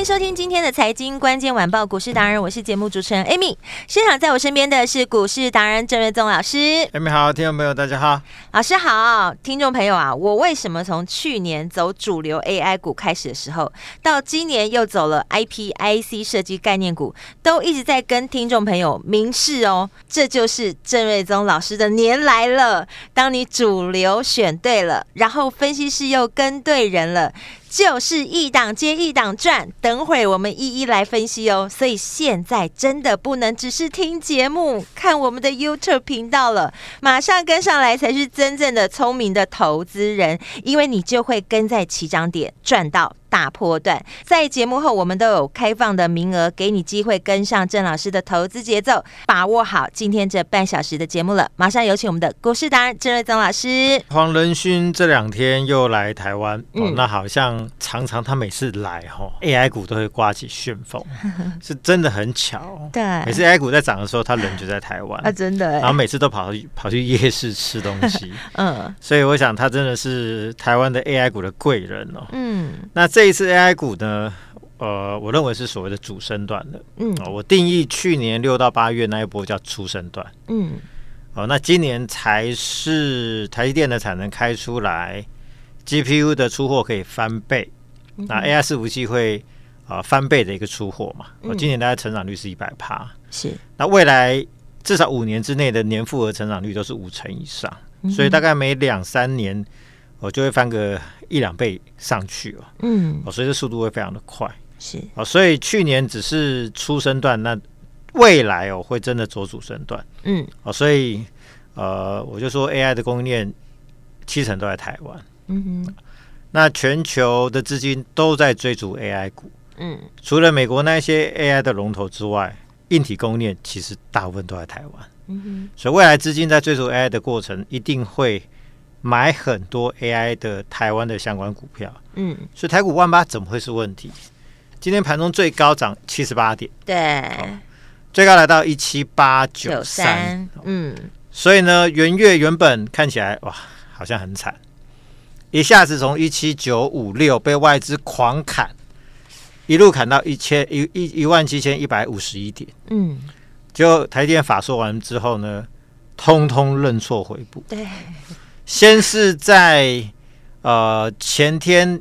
迎收听今天的财经关键晚报股市达人，我是节目主持人 Amy。现场在我身边的是股市达人郑瑞宗老师。Amy 好，听众朋友大家好，老师好，听众朋友啊，我为什么从去年走主流 AI 股开始的时候，到今年又走了 IPIC 设计概念股，都一直在跟听众朋友明示哦，这就是郑瑞宗老师的年来了。当你主流选对了，然后分析师又跟对人了。就是一档接一档赚，等会我们一一来分析哦。所以现在真的不能只是听节目、看我们的 YouTube 频道了，马上跟上来才是真正的聪明的投资人，因为你就会跟在起涨点赚到。大波段，在节目后我们都有开放的名额，给你机会跟上郑老师的投资节奏，把握好今天这半小时的节目了。马上有请我们的股市达人郑瑞宗老师。黄仁勋这两天又来台湾，嗯哦，那好像常常他每次来哈，哦，AI 股都会刮起旋风，是真的很巧。对，每次 AI 股在涨的时候，他人就在台湾啊，真的。然后每次都跑去跑去夜市吃东西，嗯，所以我想他真的是台湾的 AI 股的贵人哦。嗯，那这。这一次 AI 股呢，呃，我认为是所谓的主升段的。嗯、哦，我定义去年六到八月那一波叫初升段。嗯，哦、呃，那今年才是台积电的产能开出来，GPU 的出货可以翻倍，嗯、那 AI 伺服器会啊、呃、翻倍的一个出货嘛。我、呃、今年大概成长率是一百趴，是。那未来至少五年之内的年复合成长率都是五成以上，嗯、所以大概每两三年。我就会翻个一两倍上去哦，嗯，哦，所以这速度会非常的快，是。哦，所以去年只是初升段，那未来哦会真的走主升段，嗯，哦，所以呃，我就说 AI 的供应链七成都在台湾，嗯哼，那全球的资金都在追逐 AI 股，嗯，除了美国那些 AI 的龙头之外，硬体供应链其实大部分都在台湾，嗯哼，所以未来资金在追逐 AI 的过程一定会。买很多 AI 的台湾的相关股票，嗯，所以台股万八怎么会是问题？今天盘中最高涨七十八点，对，哦，最高来到一七八九三，嗯，所以呢，元月原本看起来哇，好像很惨，一下子从一七九五六被外资狂砍，一路砍到一千一一一万七千一百五十一点，嗯，就台电法说完之后呢，通通认错回补，对。先是在呃前天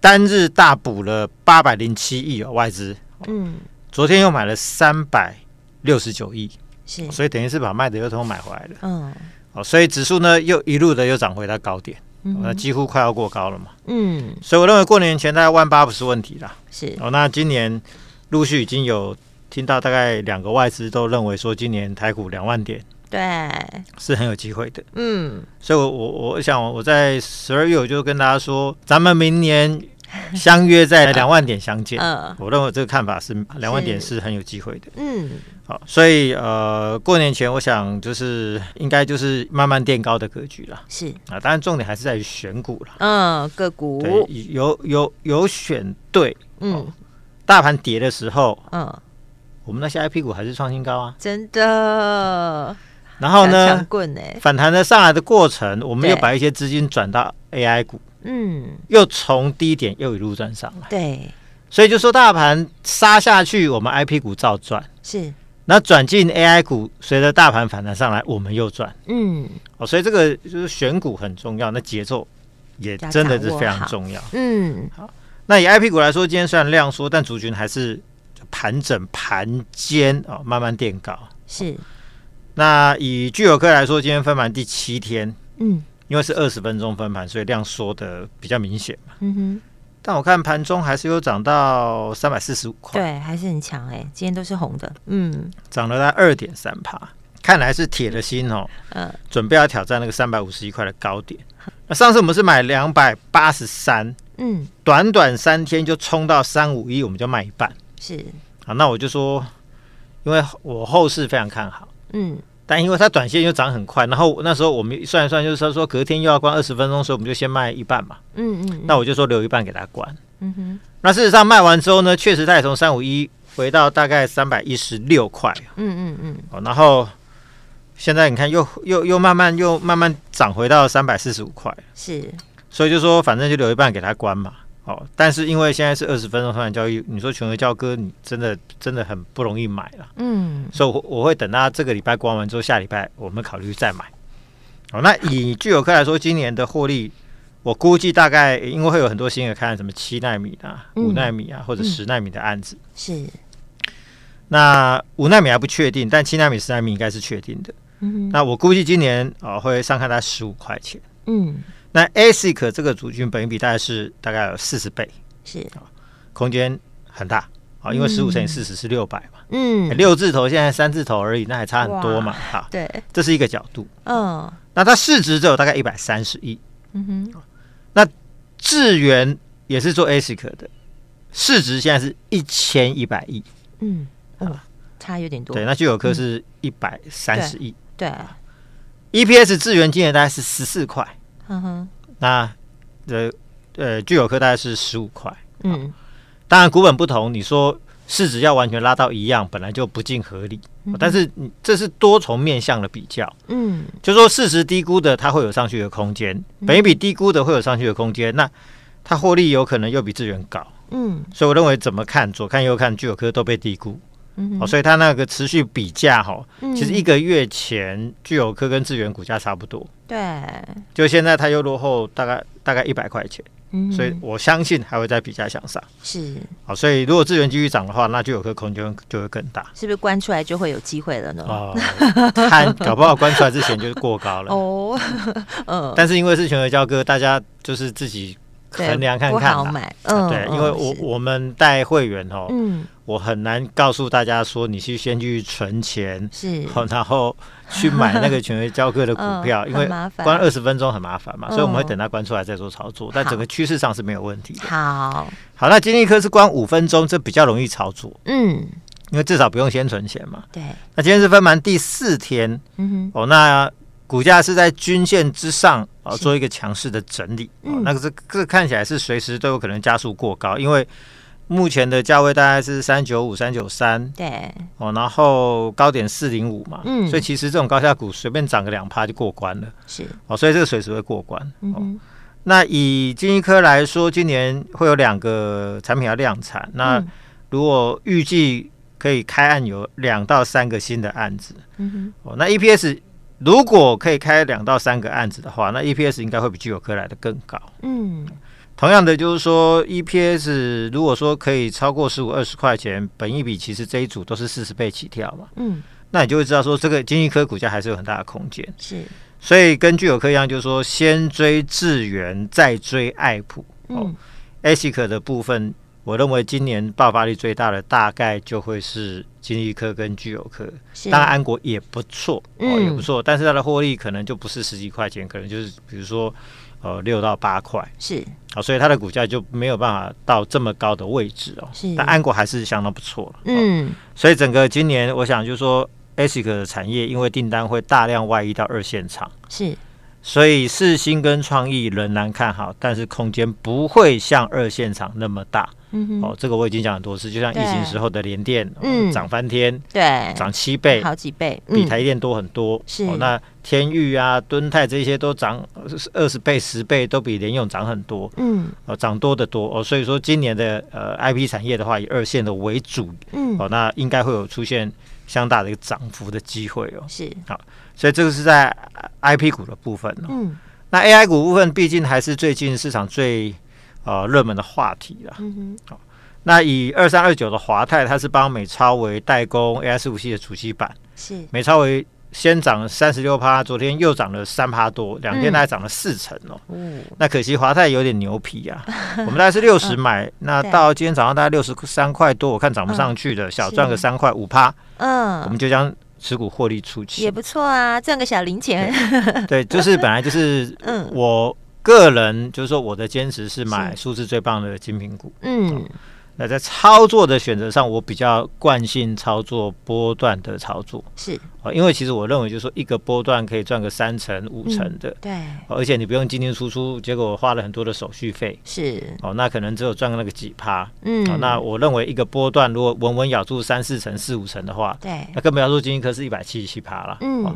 单日大补了八百零七亿哦，外资，嗯，昨天又买了三百六十九亿，是，所以等于是把卖的又通通买回来了，嗯，哦，所以指数呢又一路的又涨回到高点，嗯、那几乎快要过高了嘛，嗯，所以我认为过年前大概万八不是问题啦，是，哦，那今年陆续已经有听到大概两个外资都认为说今年台股两万点。对，是很有机会的。嗯，所以我，我我我想我在十二月我就跟大家说，咱们明年相约在 两万点相见。嗯，我认为这个看法是两万点是很有机会的。嗯，好，所以呃，过年前我想就是应该就是慢慢垫高的格局了。是啊，当然重点还是在于选股了。嗯，个股对，有有有选对。嗯，大盘跌的时候，嗯，我们那些 IP 股还是创新高啊，真的。然后呢，欸、反弹的上来的过程，我们又把一些资金转到 AI 股，嗯，又从低点又一路赚上来，对，所以就说大盘杀下去，我们 IP 股照赚，是，那转进 AI 股，随着大盘反弹上来，我们又赚，嗯，哦，所以这个就是选股很重要，那节奏也真的是非常重要，嗯，好，那以 IP 股来说，今天虽然量缩，但族群还是盘整盘间啊，慢慢垫高，是。那以聚友科来说，今天分盘第七天，嗯，因为是二十分钟分盘，所以量缩的比较明显嘛。嗯哼，但我看盘中还是有涨到三百四十五块，对，还是很强哎、欸，今天都是红的，嗯，涨了在二点三趴，看来是铁了心哦，嗯、呃，准备要挑战那个三百五十一块的高点。那上次我们是买两百八十三，嗯，短短三天就冲到三五一，我们就卖一半，是，好，那我就说，因为我后市非常看好，嗯。但因为它短线又涨很快，然后那时候我们算一算，就是说隔天又要关二十分钟，所以我们就先卖一半嘛。嗯，嗯嗯。那我就说留一半给他关。嗯哼。那事实上卖完之后呢，确实他也从三五一回到大概三百一十六块。嗯嗯嗯。哦，然后现在你看又又又慢慢又慢慢涨回到三百四十五块。是。所以就说反正就留一半给他关嘛。哦，但是因为现在是二十分钟团交易，你说全额交割，你真的真的很不容易买了。嗯，所以我我会等到这个礼拜关完之后，下礼拜我们考虑再买。哦，那以聚友科来说，今年的获利，我估计大概因为会有很多新的看什么七纳米啊、五纳米啊或者十纳米的案子。是。那五纳米还不确定，但七纳米、十纳米应该是确定的。嗯。那我估计今年啊会上看它十五块钱。嗯。那 ASIC 这个族群本益比大概是大概有四十倍，是。啊，空间很大啊，因为十五乘以四十是六百嘛，嗯，六字头现在三字头而已，那还差很多嘛，哈，对，这是一个角度，嗯，那它市值只有大概一百三十亿，嗯哼，那智源也是做 ASIC 的，市值现在是一千一百亿，嗯，哦，差有点多，对，那聚友科是一百三十亿，对，EPS 智源今年大概是十四块。嗯哼，那呃呃，聚友科大概是十五块，嗯，当然股本不同，你说市值要完全拉到一样，本来就不尽合理，嗯、但是这是多重面向的比较，嗯，就说市值低估的它会有上去的空间，本一比低估的会有上去的空间，那它获利有可能又比资源高，嗯，所以我认为怎么看左看右看，聚友科都被低估。嗯，哦，所以它那个持续比价哈，其实一个月前聚友科跟资源股价差不多，对，就现在它又落后大概大概一百块钱，嗯，所以我相信还会再比价向上，是，好，所以如果资源继续涨的话，那就有个空间就会更大，是不是关出来就会有机会了呢？哦，看搞不好关出来之前就是过高了。哦，嗯，但是因为是全额交割，大家就是自己。衡量看看，好买，嗯，对，因为我我们带会员哦，嗯，我很难告诉大家说，你去先去存钱，是，然后去买那个权威交割的股票，因为关二十分钟很麻烦嘛，所以我们会等它关出来再做操作，但整个趋势上是没有问题的。好，好，那金立科是关五分钟，这比较容易操作，嗯，因为至少不用先存钱嘛。对，那今天是分盘第四天，嗯哼，哦，那。股价是在均线之上啊，做一个强势的整理。嗯，那个是这看起来是随时都有可能加速过高，因为目前的价位大概是三九五、三九三，对，哦，然后高点四零五嘛，嗯，所以其实这种高价股随便涨个两趴就过关了，是，哦，所以这个随时会过关。哦，那以金一科来说，今年会有两个产品要量产，那如果预计可以开案有两到三个新的案子，嗯哼，哦，那 EPS。如果可以开两到三个案子的话，那 EPS 应该会比聚友科来的更高。嗯，同样的就是说，EPS 如果说可以超过十五二十块钱，本一比其实这一组都是四十倍起跳嘛。嗯，那你就会知道说，这个金立科股价还是有很大的空间。是，所以跟聚友科一样，就是说先追智源，再追爱普。嗯，ASIC 的部分。我认为今年爆发力最大的大概就会是金立科跟聚友科，当然安国也不错，哦也不错，但是它的获利可能就不是十几块钱，可能就是比如说呃六到八块，是，好，所以它的股价就没有办法到这么高的位置哦，是，但安国还是相当不错，嗯，所以整个今年我想就是说 ASIC 的产业因为订单会大量外溢到二线厂，是。所以四星跟创意仍然看好，但是空间不会像二线厂那么大。嗯，哦，这个我已经讲很多次，就像疫情时候的联电，嗯，涨翻天，对，涨七倍，好几倍，比台电多很多。是，那天钰啊、敦泰这些都涨二十倍、十倍，都比联用涨很多。嗯，哦，涨多的多哦。所以说今年的呃 IP 产业的话，以二线的为主。嗯，哦，那应该会有出现相当大的一个涨幅的机会哦。是，好。所以这个是在 IP 股的部分，嗯，那 AI 股部分毕竟还是最近市场最呃热门的话题了。嗯哼，好，那以二三二九的华泰，它是帮美超为代工 AI 伺服器的主机板，是。美超为先涨三十六趴，昨天又涨了三趴多，两天大概涨了四成哦。嗯，那可惜华泰有点牛皮啊，我们大概是六十买，嗯、那到今天早上大概六十三块多，我看涨不上去的，嗯、小赚个三块五趴。嗯，我们就将持股获利出去，也不错啊，赚个小零钱。对，对，就是本来就是，嗯，我个人就是说我的坚持是买数字最棒的精品股。嗯。嗯那在操作的选择上，我比较惯性操作波段的操作，是。啊，因为其实我认为就是说一个波段可以赚个三成五成的，嗯、对，而且你不用进进出出，结果我花了很多的手续费，是。哦，那可能只有赚个那个几趴，嗯，那我认为一个波段如果稳稳咬住三四成四五成的话，对，那更不要说金一科是一百七十七趴了，嗯，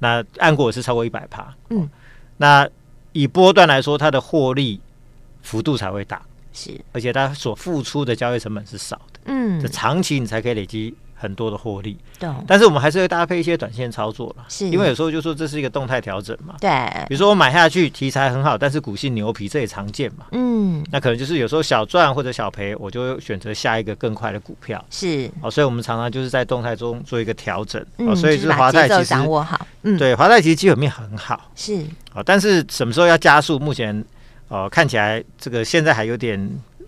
那按过我是超过一百趴，嗯，那以波段来说，它的获利幅度才会大。是，而且它所付出的交易成本是少的，嗯，这长期你才可以累积很多的获利。对，但是我们还是会搭配一些短线操作了，是，因为有时候就说这是一个动态调整嘛。对，比如说我买下去题材很好，但是股性牛皮，这也常见嘛。嗯，那可能就是有时候小赚或者小赔，我就选择下一个更快的股票。是，哦，所以我们常常就是在动态中做一个调整。哦，所以就是华泰其实掌握好，嗯，对，华泰其实基本面很好。是，哦，但是什么时候要加速？目前。哦、呃，看起来这个现在还有点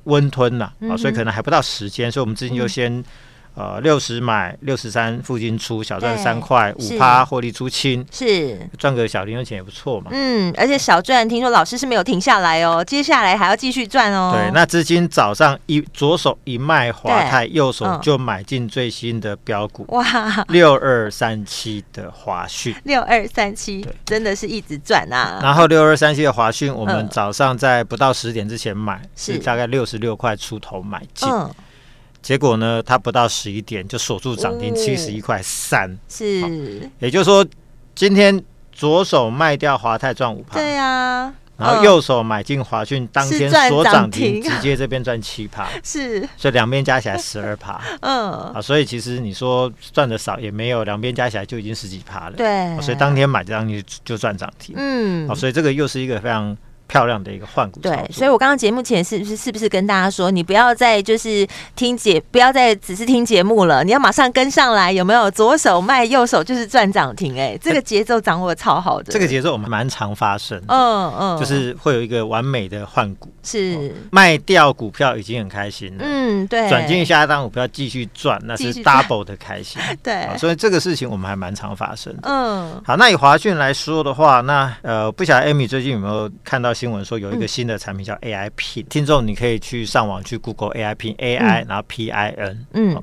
温吞呐，啊、所以可能还不到时间，所以我们最近就先。嗯呃，六十买六十三附近出，小赚三块五趴获利出清，是赚个小零用钱也不错嘛。嗯，而且小赚，听说老师是没有停下来哦，接下来还要继续赚哦。对，那资金早上一左手一卖华泰，右手就买进最新的标股哇，六二三七的华讯，六二三七，真的是一直赚啊。然后六二三七的华讯，我们早上在不到十点之前买，是大概六十六块出头买进。结果呢，它不到十一点就锁住涨停七十一块三，是，也就是说，今天左手卖掉华泰赚五趴，对啊，然后右手买进华讯，当天锁涨停，直接这边赚七趴，是，所以两边加起来十二趴，嗯，啊，所以其实你说赚的少也没有，两边加起来就已经十几趴了，对，所以当天买这张就就赚涨停，嗯，啊，所以这个又是一个非常。漂亮的一个换股，对，所以我刚刚节目前是不是是不是跟大家说，你不要再就是听节，不要再只是听节目了，你要马上跟上来，有没有？左手卖，右手就是赚涨停，哎，这个节奏掌握的超好的。这个节奏我们蛮常发生，嗯嗯，就是会有一个完美的换股，是。卖掉股票已经很开心了，嗯，对，转进下一档股票继续赚，那是 double 的开心，对，所以这个事情我们还蛮常发生。的，嗯，好，那以华讯来说的话，那呃，不晓得 Amy 最近有没有看到？新闻说有一个新的产品叫 AI Pin，听众你可以去上网去 Google AI Pin，AI 然后 P I N，嗯，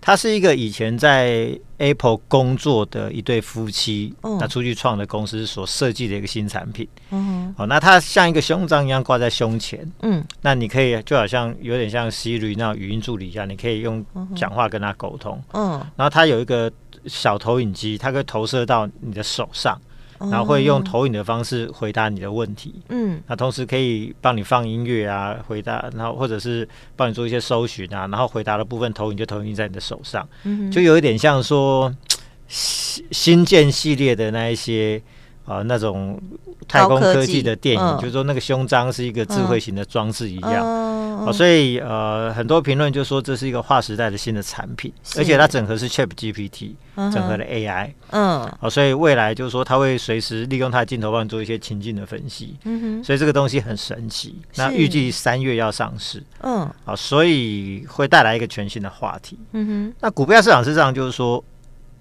它是一个以前在 Apple 工作的一对夫妻，那出去创的公司所设计的一个新产品，嗯，哦，那它像一个胸章一样挂在胸前，嗯，那你可以就好像有点像 Siri 那种语音助理一样，你可以用讲话跟他沟通，嗯，然后它有一个小投影机，它可以投射到你的手上。然后会用投影的方式回答你的问题，嗯，那同时可以帮你放音乐啊，回答，然后或者是帮你做一些搜寻啊，然后回答的部分投影就投影在你的手上，嗯，就有一点像说 新新建系列的那一些。啊，那种太空科技的电影，嗯、就是说那个胸章是一个智慧型的装置一样，嗯嗯、所以呃，很多评论就说这是一个划时代的新的产品，而且它整合是 Chat GPT，整合了 AI，嗯，啊，所以未来就是说它会随时利用它的镜头帮你做一些情境的分析，嗯哼，所以这个东西很神奇。那预计三月要上市，嗯，啊，所以会带来一个全新的话题，嗯哼，那股票市场是这样，就是说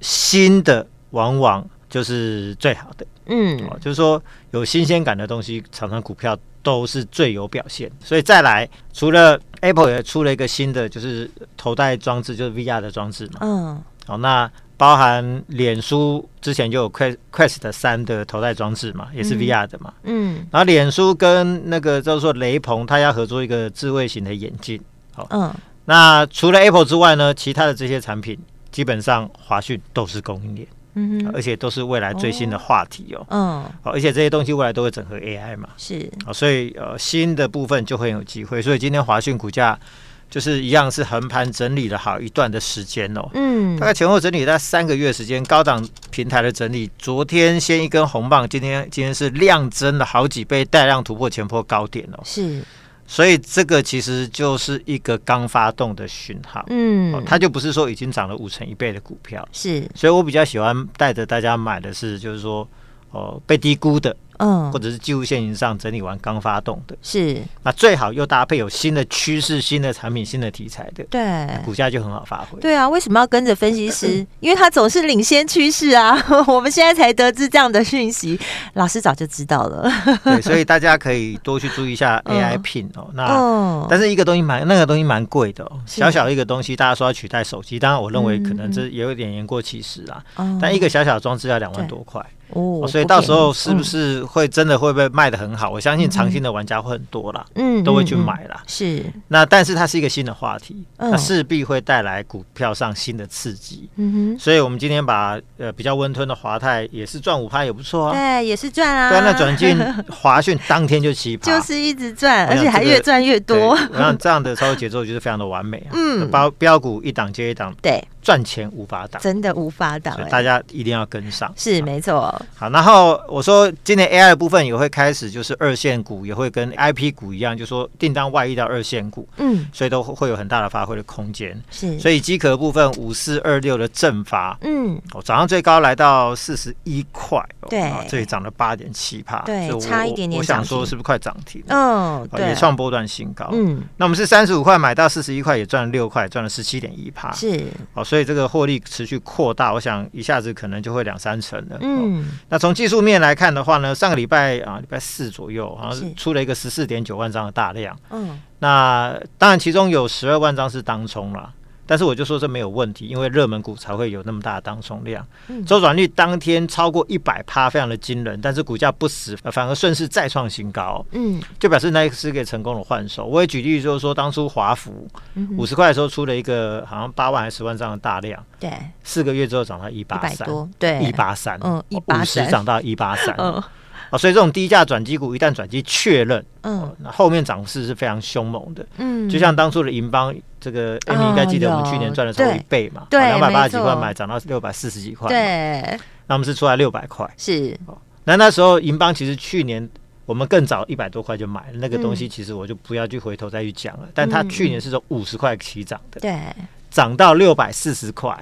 新的往往就是最好的。嗯，哦就是说有新鲜感的东西，常常股票都是最有表现。所以再来，除了 Apple 也出了一个新的，就是头戴装置，就是 VR 的装置嘛。嗯，好，那包含脸书之前就有 Quest Quest 三的头戴装置嘛，也是 VR 的嘛。嗯，然后脸书跟那个叫做雷朋，他要合作一个智慧型的眼镜。好，嗯，那除了 Apple 之外呢，其他的这些产品基本上华讯都是供应链。嗯，而且都是未来最新的话题哦。嗯，好，而且这些东西未来都会整合 AI 嘛。是，啊，所以呃，新的部分就会有机会。所以今天华讯股价就是一样是横盘整理了好一段的时间哦。嗯，大概前后整理在三个月时间，高档平台的整理。昨天先一根红棒，今天今天是量增了好几倍，带量突破前波高点哦。是，所以这个其实就是一个刚发动的讯号，嗯、哦，它就不是说已经涨了五成一倍的股票，是，所以我比较喜欢带着大家买的是，就是说，哦，被低估的。嗯，或者是技术线型上整理完刚发动的，是那最好又搭配有新的趋势、新的产品、新的题材的，对，股价就很好发挥。对啊，为什么要跟着分析师？因为他总是领先趋势啊。我们现在才得知这样的讯息，老师早就知道了。对，所以大家可以多去注意一下 AI Pin 哦。那、嗯、但是一个东西蛮那个东西蛮贵的哦，小小一个东西，大家说要取代手机，当然我认为可能这也有点言过其实啊。嗯、但一个小小装置要两万多块。哦，所以到时候是不是会真的会被卖的很好？我相信长兴的玩家会很多啦，嗯，都会去买啦。是，那但是它是一个新的话题，它势必会带来股票上新的刺激。嗯哼，所以我们今天把呃比较温吞的华泰也是赚五趴也不错啊，对，也是赚啊。对，那转进华讯当天就七趴，就是一直赚，而且还越赚越多。我想这样的操作节奏就是非常的完美啊。嗯，标标股一档接一档，对。赚钱无法挡，真的无法挡，大家一定要跟上。是没错。好，然后我说今年 AI 的部分也会开始，就是二线股也会跟 IP 股一样，就是说订单外溢到二线股，嗯，所以都会有很大的发挥的空间。是，所以机壳部分五四二六的正发，嗯，哦，早上最高来到四十一块，对，这里涨了八点七趴，对，差一点点。我想说是不是快涨停？嗯，对，也创波段新高。嗯，那我们是三十五块买到四十一块，也赚了六块，赚了十七点一帕。是，哦，所以这个获利持续扩大，我想一下子可能就会两三成了。嗯、哦，那从技术面来看的话呢，上个礼拜啊，礼拜四左右好像是出了一个十四点九万张的大量。嗯，那当然其中有十二万张是当冲了。但是我就说这没有问题，因为热门股才会有那么大的当冲量，周转率当天超过一百趴，非常的惊人。但是股价不死，反而顺势再创新高，嗯，就表示那是个成功的换手。我也举例就是说，当初华孚五十块的时候出了一个好像八万还是十万张的大量，对，四个月之后涨到一八三，对，一八三，嗯，一八三。涨到一八三，嗯。啊，所以这种低价转机股一旦转机确认，嗯，那后面涨势是非常凶猛的，嗯，就像当初的银邦，这个 Amy 应该记得我们去年赚的时候一倍嘛，对，两百八十几块买，涨到六百四十几块，对，那我们是出来六百块，是，那那时候银邦其实去年我们更早一百多块就买了那个东西，其实我就不要去回头再去讲了，但它去年是从五十块起涨的，对，涨到六百四十块。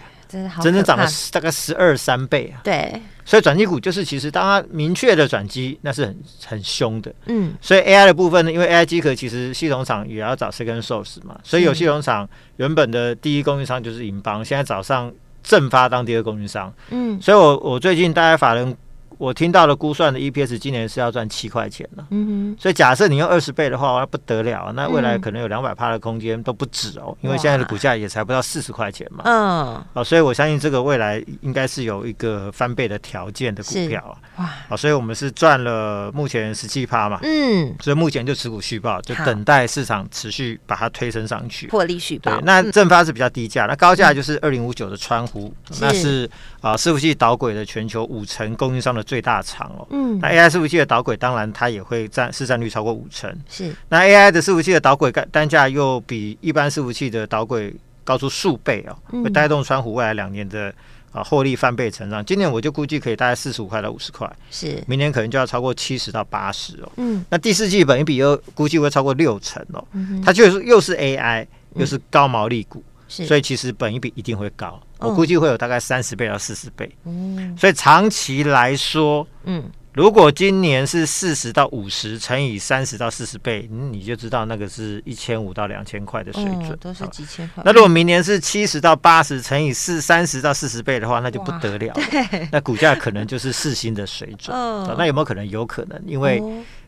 真的涨了大概十二三倍啊！对，所以转机股就是其实当它明确的转机，那是很很凶的。嗯，所以 AI 的部分呢，因为 AI 机壳其实系统厂也要找 second source 嘛，所以有系统厂原本的第一供应商就是银邦，现在早上正发当第二供应商。嗯，所以我我最近大概法人。我听到的估算的 EPS 今年是要赚七块钱了，嗯哼，所以假设你用二十倍的话，那不得了，那未来可能有两百趴的空间都不止哦，因为现在的股价也才不到四十块钱嘛，嗯，哦，所以我相信这个未来应该是有一个翻倍的条件的股票啊，哇，好，所以我们是赚了目前十七趴嘛，嗯，所以目前就持股续报，就等待市场持续把它推升上去，获利续报。对，那正发是比较低价，那高价就是二零五九的川湖，那是啊伺服器导轨的全球五成供应商的。最大厂哦，嗯，那 AI 伺服器的导轨当然它也会占市占率超过五成，是。那 AI 的伺服器的导轨单单价又比一般伺服器的导轨高出数倍哦，会带动川湖未来两年的啊获利翻倍成长。今年我就估计可以大概四十五块到五十块，是。明年可能就要超过七十到八十哦，嗯。那第四季本一比又估计会超过六成哦，它就是又是 AI 又是高毛利股。所以其实本一比一定会高，我估计会有大概三十倍到四十倍。嗯，所以长期来说，嗯，如果今年是四十到五十乘以三十到四十倍，你就知道那个是一千五到两千块的水准，都是几千块。那如果明年是七十到八十乘以四三十到四十倍的话，那就不得了，那股价可能就是四星的水准。那有没有可能？有可能，因为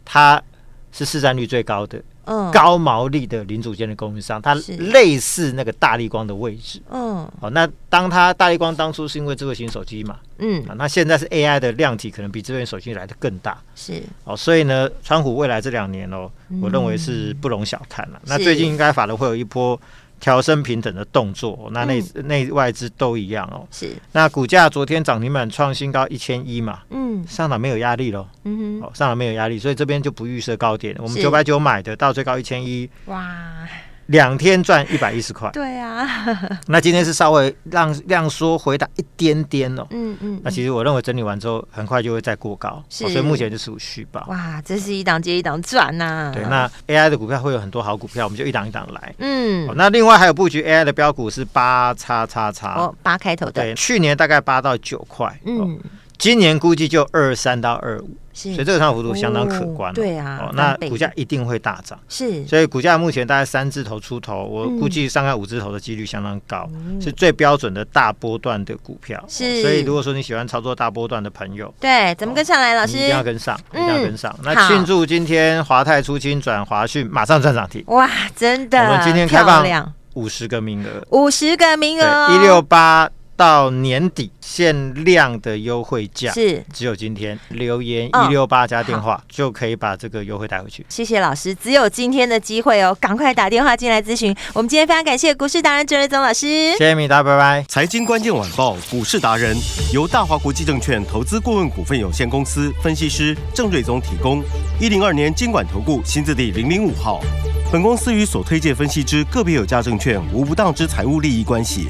它是市占率最高的。嗯，高毛利的零组件的供应商，它类似那个大力光的位置。嗯，好，那当它大力光当初是因为智慧型手机嘛，嗯，啊，那现在是 AI 的量体可能比智慧型手机来的更大。是，哦，所以呢，川股未来这两年哦，我认为是不容小看了。那最近应该法人会有一波。调升平等的动作，那内内外资都一样哦。是，那股价昨天涨停板创新高一千一嘛，嗯，上涨没有压力喽，嗯哼，哦，上涨没有压力，所以这边就不预设高点。我们九百九买的到最高一千一，哇，两天赚一百一十块。对啊，那今天是稍微让量缩回档一点点哦。嗯嗯。那其实我认为整理完之后，很快就会再过高，所以目前就是属续报。哇，这是一档接一档赚呐。对，那 AI 的股票会有很多好股票，我们就一档一档来。嗯。那另外还有布局 AI 的标股是八叉叉叉哦，八开头的。对，去年大概八到九块。嗯。今年估计就二三到二五。是。所以这个上涨幅度相当可观，哦，对啊，哦，那股价一定会大涨，是，所以股价目前大概三字头出头，我估计上看五字头的几率相当高，嗯，是最标准的大波段的股票，是，哦，所以如果说你喜欢操作大波段的朋友，对，怎么跟上来，老师？一定要跟上，一定要跟上。嗯，那庆祝今天华泰出清转华讯，马上赚涨停，哇，真的，我们今天开放五十个名额，五十个名额，一六八。到年底限量的优惠价是只有今天留言一六八加电话就可以把这个优惠带回去。谢谢老师，只有今天的机会哦，赶快打电话进来咨询。我们今天非常感谢股市达人郑瑞宗老师，谢谢米达，拜拜。财经关键晚报股市达人由大华国际证券投资顾问股份有限公司分析师郑瑞宗提供。一零二年金管投顾新字第零零五号。本公司与所推荐分析之个别有价证券无不当之财务利益关系。